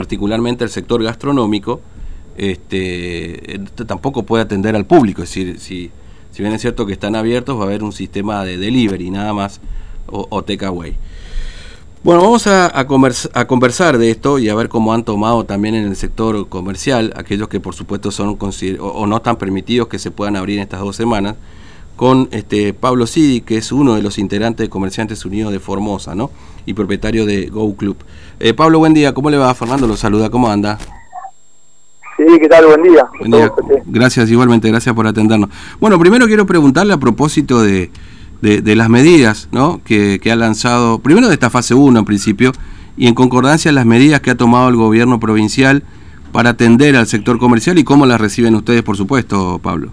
particularmente el sector gastronómico, este, tampoco puede atender al público. Es decir, si, si bien es cierto que están abiertos, va a haber un sistema de delivery nada más o, o takeaway. Bueno, vamos a, conversar de esto y a ver cómo han tomado también en el sector comercial, aquellos que por supuesto son o, no están permitidos que se puedan abrir en estas dos semanas, con este Pablo Sidi, que es uno de los integrantes de Comerciantes Unidos de Formosa, ¿no? Y propietario de Go Club. Eh, Pablo, buen día, ¿cómo le va? Fernando lo saluda, ¿cómo anda? Sí, ¿qué tal? Buen día. Buen día. Gracias, igualmente, gracias por atendernos. Bueno, primero quiero preguntarle a propósito de de, las medidas ¿no? que, ha lanzado, primero de esta fase 1 en principio, y en concordancia las medidas que ha tomado el gobierno provincial para atender al sector comercial y cómo las reciben ustedes, por supuesto, Pablo.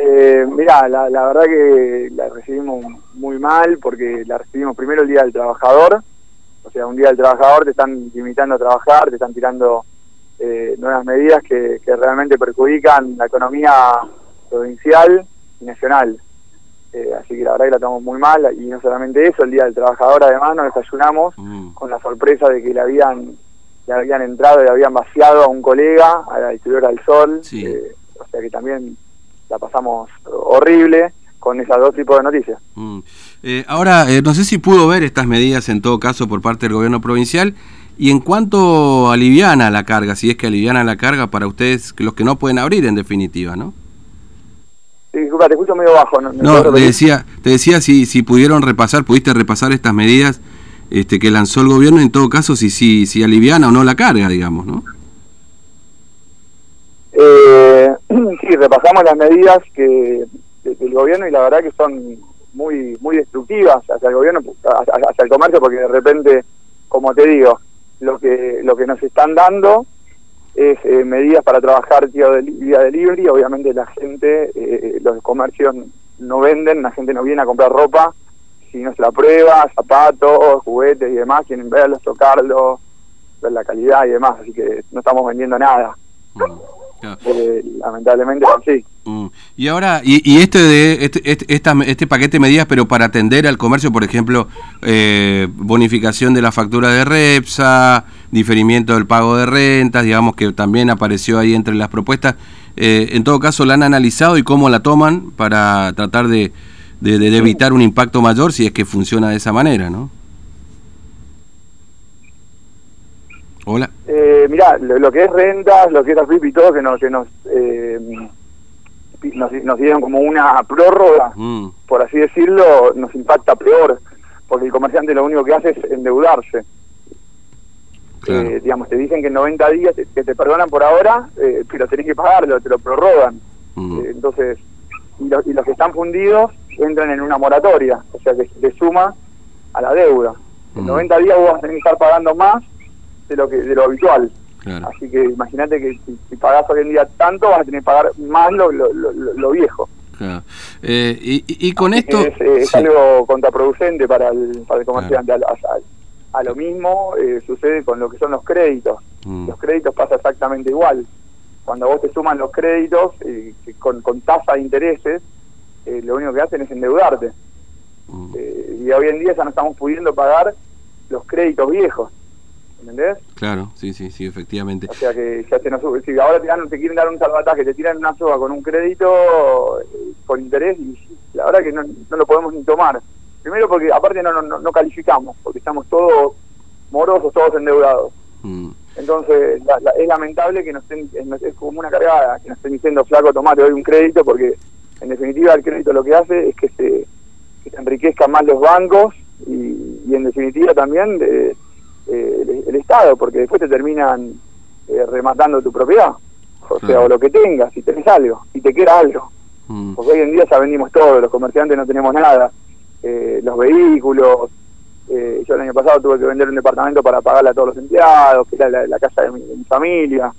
Eh, mira, la, verdad que la recibimos muy mal porque la recibimos primero el Día del Trabajador, o sea, un Día del Trabajador te están limitando a trabajar, te están tirando eh, nuevas medidas que, que realmente perjudican la economía provincial y nacional. Eh, así que la verdad que la tomamos muy mal y no solamente eso, el Día del Trabajador además nos desayunamos mm. con la sorpresa de que le habían, le habían entrado y le habían vaciado a un colega, a la distribuidora del Sol, eh, o sea que también la pasamos horrible con esos dos tipos de noticias. Mm. Eh, ahora, no sé si pudo ver estas medidas en todo caso por parte del gobierno provincial y en cuanto aliviana la carga, si es que aliviana la carga para ustedes, los que no pueden abrir en definitiva, ¿no? disculpa, te escucho medio bajo. No, te decía, te decía si, si pudieron repasar, pudiste repasar estas medidas este, que lanzó el gobierno, en todo caso, si, si, si aliviana o no la carga, digamos, ¿no? Eh, sí, repasamos las medidas que del gobierno y la verdad que son muy muy destructivas hacia el gobierno, hacia el comercio, porque de repente, como te digo, lo que lo que nos están dando es eh, medidas para trabajar día, de, día delivery. Obviamente la gente, eh, los comercios no venden, la gente no viene a comprar ropa si no se la prueba, zapatos, juguetes y demás, quieren verlos, tocarlos, ver la calidad y demás, así que no estamos vendiendo nada. Mm. Eh, lamentablemente sí. Mm. Y ahora, y, este de este, este, este, paquete de medidas, pero para atender al comercio, por ejemplo, eh, bonificación de la factura de Repsa, diferimiento del pago de rentas, digamos que también apareció ahí entre las propuestas. Eh, en todo caso, ¿la han analizado y cómo la toman para tratar de, de, evitar un impacto mayor si es que funciona de esa manera, ¿no? Hola. Eh, mirá, lo, que es rentas, lo que es flip y todo, que nos, que nos, eh, nos, dieron como una prórroga, mm. por así decirlo, nos impacta peor, porque el comerciante lo único que hace es endeudarse. Eh, digamos, te dicen que en 90 días te, que te perdonan por ahora, eh, pero tenés que pagarlo, te lo prorrogan. Mm. Eh, entonces, y, y, los que están fundidos entran en una moratoria, o sea que te suma a la deuda. En 90 mm. días vos vas a tener que estar pagando más de lo que de lo habitual. Así que imagínate que si, si, pagás hoy en día tanto, vas a tener que pagar más lo, lo, lo, viejo. Eh, y, y, con esto... Es, algo contraproducente para el, para el comerciante. A, lo mismo eh, sucede con lo que son los créditos. Mm. Los créditos pasa exactamente igual. Cuando vos te suman los créditos eh, con, con tasa de intereses, lo único que hacen es endeudarte. Mm. y hoy en día ya no estamos pudiendo pagar los créditos viejos. ¿Entendés? Claro, sí, sí, sí, efectivamente. O sea que ya te nos, si ahora te, dan, te quieren dar un salvataje, te tiran una soga con un crédito eh, con interés y la verdad que no, no, lo podemos ni tomar. Primero porque aparte no, no, no calificamos, porque estamos todos morosos, todos endeudados. Mm. Entonces es lamentable que nos estén, es como una cargada, que nos estén diciendo flaco tomate hoy un crédito porque en definitiva el crédito lo que hace es que se, que se enriquezcan más los bancos y, y en definitiva también... De, eh, el, Estado, porque después te terminan eh, rematando tu propiedad, o sea, o lo que tengas, si tenés algo, si te queda algo. Mm. Porque hoy en día ya vendimos todo, los comerciantes no tenemos nada, eh, los vehículos, yo el año pasado tuve que vender un departamento para pagarle a todos los empleados, que era la, casa de mi, familia.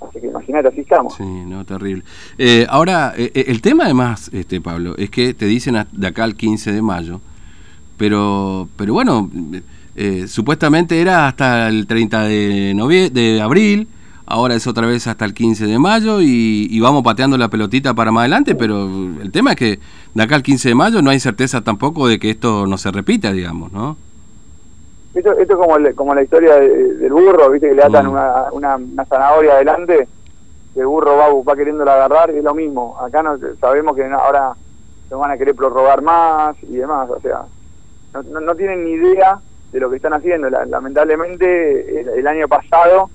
Así que imagínate, así estamos. Sí, no, terrible. ahora, el tema además, este Pablo, es que te dicen de acá al 15 de mayo, pero, pero bueno, eh, supuestamente era hasta el 30 de, de abril, ahora es otra vez hasta el 15 de mayo y, vamos pateando la pelotita para más adelante, pero el tema es que de acá al 15 de mayo no hay certeza tampoco de que esto no se repita, digamos, ¿no? Esto, esto es como, como la historia del burro, viste que le atan mm. una, una, zanahoria adelante, el burro va, va queriéndola agarrar, es lo mismo. Acá no, sabemos que ahora nos van a querer prorrogar más y demás, o sea, no, no, tienen ni idea de lo que están haciendo. lamentablemente, el, año pasado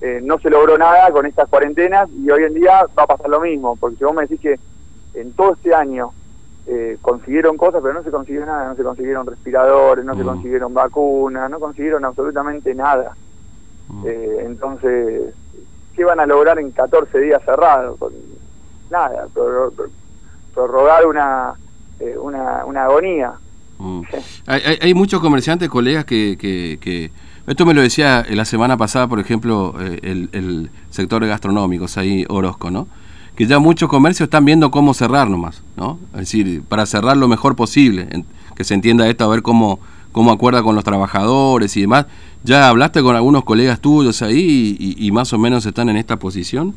eh, no se logró nada con estas cuarentenas y hoy en día va a pasar lo mismo, porque si vos me decís que en todo este año eh, consiguieron cosas, pero no se consiguió nada, no se consiguieron respiradores, no se mm. consiguieron vacunas, no consiguieron absolutamente nada. Mm. Eh, entonces, ¿qué van a lograr en 14 días cerrados? Nada, prorrogar una, eh, una, una agonía. Mm. hay, hay, muchos comerciantes, colegas, que, que, Esto me lo decía la semana pasada, por ejemplo, el, el sector gastronómico, ahí Orozco, ¿no? que ya muchos comercios están viendo cómo cerrar nomás, ¿no? Es decir, para cerrar lo mejor posible, que se entienda esto, a ver cómo, cómo acuerda con los trabajadores y demás. ¿Ya hablaste con algunos colegas tuyos ahí y, más o menos están en esta posición?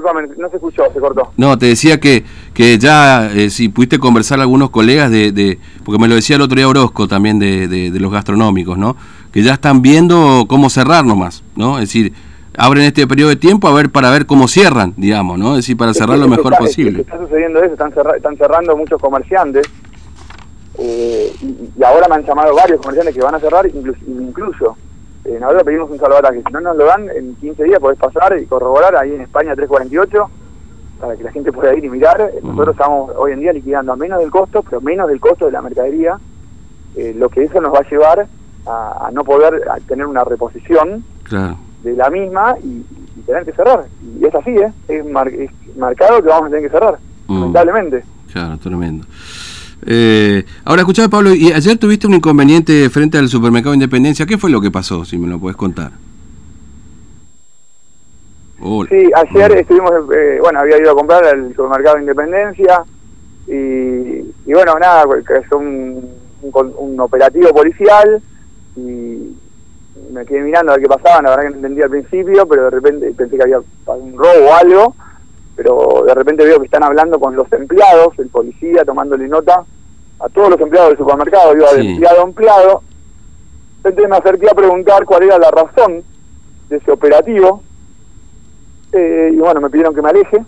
Disculpame, no se escuchó, se cortó. No, te decía que, que ya, eh, si pudiste conversar con algunos colegas de, de, porque me lo decía el otro día Orozco también de, de, de los gastronómicos, ¿no? Que ya están viendo cómo cerrar nomás, ¿no? Es decir, abren este periodo de tiempo a ver para ver cómo cierran, digamos, ¿no? Es decir, para cerrar lo mejor posible. está sucediendo eso, están, están cerrando muchos comerciantes eh, y, ahora me han llamado varios comerciantes que van a cerrar, incluso, incluso eh, nosotros pedimos un salvataje, si no nos lo dan, en 15 días podés pasar y corroborar ahí en España 348 para que la gente pueda ir y mirar. Nosotros estamos hoy en día liquidando a menos del costo, pero menos del costo de la mercadería, eh, lo que eso nos va a llevar a, a no poder tener una reposición. Claro de la misma y, tener que cerrar. Y es así, ¿eh? Es, marcado que vamos a tener que cerrar, mm. lamentablemente. Claro, tremendo. Eh, ahora, escuchame, Pablo, y ayer tuviste un inconveniente frente al supermercado Independencia. ¿Qué fue lo que pasó, si me lo puedes contar? Sí, ayer estuvimos, eh, bueno, había ido a comprar al supermercado Independencia y, y bueno, nada, es un, un, un operativo policial y me quedé mirando a ver qué pasaba, la verdad que no entendía al principio, pero de repente pensé que había un robo o algo, pero de repente veo que están hablando con los empleados, el policía tomándole nota a todos los empleados del supermercado, iba de empleado a empleado. Entonces me acerqué a preguntar cuál era la razón de ese operativo, eh, y bueno, me pidieron que me aleje,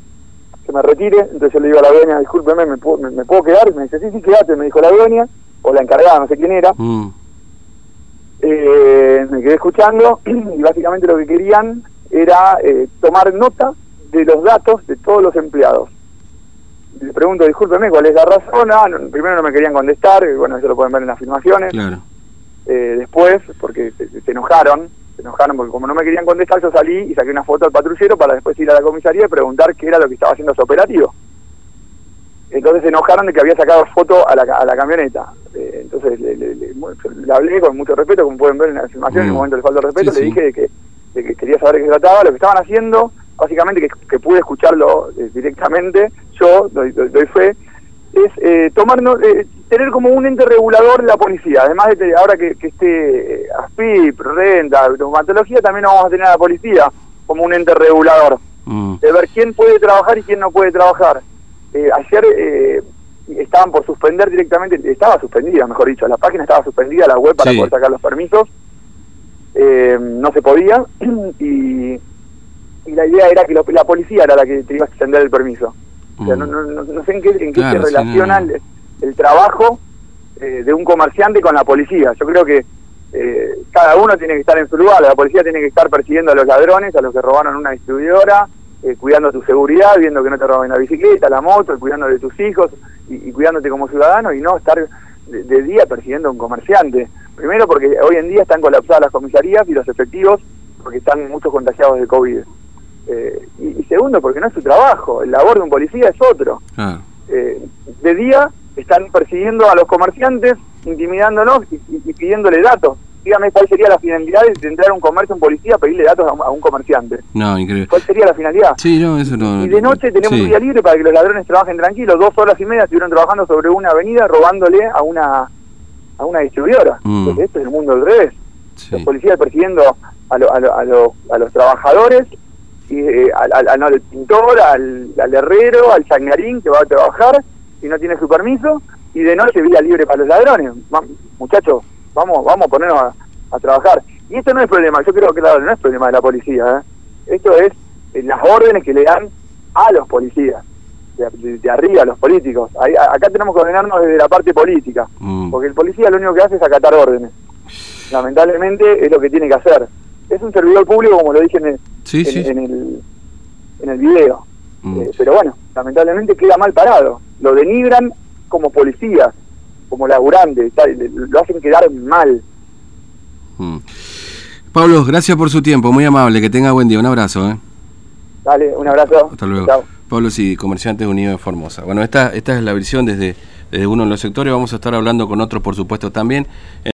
que me retire, entonces yo le digo a la dueña, discúlpeme, ¿me puedo, me, puedo quedar? Y me dice, sí, sí, quédate, me dijo la dueña, o la encargada, no sé quién era. Mm eh, me quedé escuchando y básicamente lo que querían era eh, tomar nota de los datos de todos los empleados. Le pregunto, discúlpeme, ¿cuál es la razón? Ah, primero no me querían contestar, bueno, eso lo pueden ver en las afirmaciones. Eh, después, porque se, enojaron, se enojaron porque como no me querían contestar, yo salí y saqué una foto al patrullero para después ir a la comisaría y preguntar qué era lo que estaba haciendo su operativo. Entonces se enojaron de que había sacado foto a la, a la camioneta. Eh, entonces le, le, hablé con mucho respeto, como pueden ver en la filmación, en el mm. momento le falta respeto, le dije de que, que, quería saber de qué se trataba, lo que estaban haciendo, básicamente que, que pude escucharlo eh, directamente, yo doy, doy, fe, es eh, eh, tener como un ente regulador la policía. Además de ahora que, que esté ASPIP, Renta, Traumatología, también vamos a tener a la policía como un ente regulador. Mm. De ver quién puede trabajar y quién no puede trabajar eh, ayer eh, estaban por suspender directamente, estaba suspendida, mejor dicho, la página estaba suspendida, la web para poder sacar los permisos, eh, no se podía, y, y, la idea era que la policía era la que te iba a extender el permiso. O sea, no, no, no, sé en qué, en qué se relaciona el, trabajo de un comerciante con la policía. Yo creo que cada uno tiene que estar en su lugar, la policía tiene que estar persiguiendo a los ladrones, a los que robaron una distribuidora, eh, cuidando tu seguridad, viendo que no te roben la bicicleta, la moto, cuidando de tus hijos y, cuidándote como ciudadano y no estar de, día persiguiendo a un comerciante. Primero porque hoy en día están colapsadas las comisarías y los efectivos porque están muchos contagiados de COVID. Eh, y, segundo porque no es su trabajo, el labor de un policía es otro. Eh, de día están persiguiendo a los comerciantes, intimidándonos y pidiéndole datos dígame cuál sería la finalidad de entrar a un comercio, un policía, pedirle datos a un, comerciante. No, increíble. ¿Cuál sería la finalidad? Sí, no, eso no. Y de noche tenemos un día libre para que los ladrones trabajen tranquilos. Dos horas y media estuvieron trabajando sobre una avenida robándole a una a una distribuidora. Mm. Entonces, esto es el mundo al revés. Los policías persiguiendo a, a, los trabajadores, y, eh, al, al, pintor, al, herrero, al sangarín que va a trabajar y no tiene su permiso, y de noche vía libre para los ladrones. Muchachos, vamos, vamos a ponernos a, trabajar. Y esto no es problema, yo creo que claro, no es problema de la policía, ¿eh? esto es eh, las órdenes que le dan a los policías, de, arriba, a los políticos. acá tenemos que ordenarnos desde la parte política, mm. porque el policía lo único que hace es acatar órdenes. Lamentablemente es lo que tiene que hacer. Es un servidor público, como lo dije en el, en, el, en el video. Mm. Eh, pero bueno, lamentablemente queda mal parado. Lo denigran como policías, como laburantes, lo hacen quedar mal. Mm. Pablo, gracias por su tiempo, muy amable, que tenga buen día, un abrazo. ¿eh? Dale, un abrazo. Hasta luego. Pablo, sí, Comerciantes Unidos de Formosa. Bueno, esta, esta es la visión desde, desde uno de los sectores, vamos a estar hablando con otros, por supuesto, también.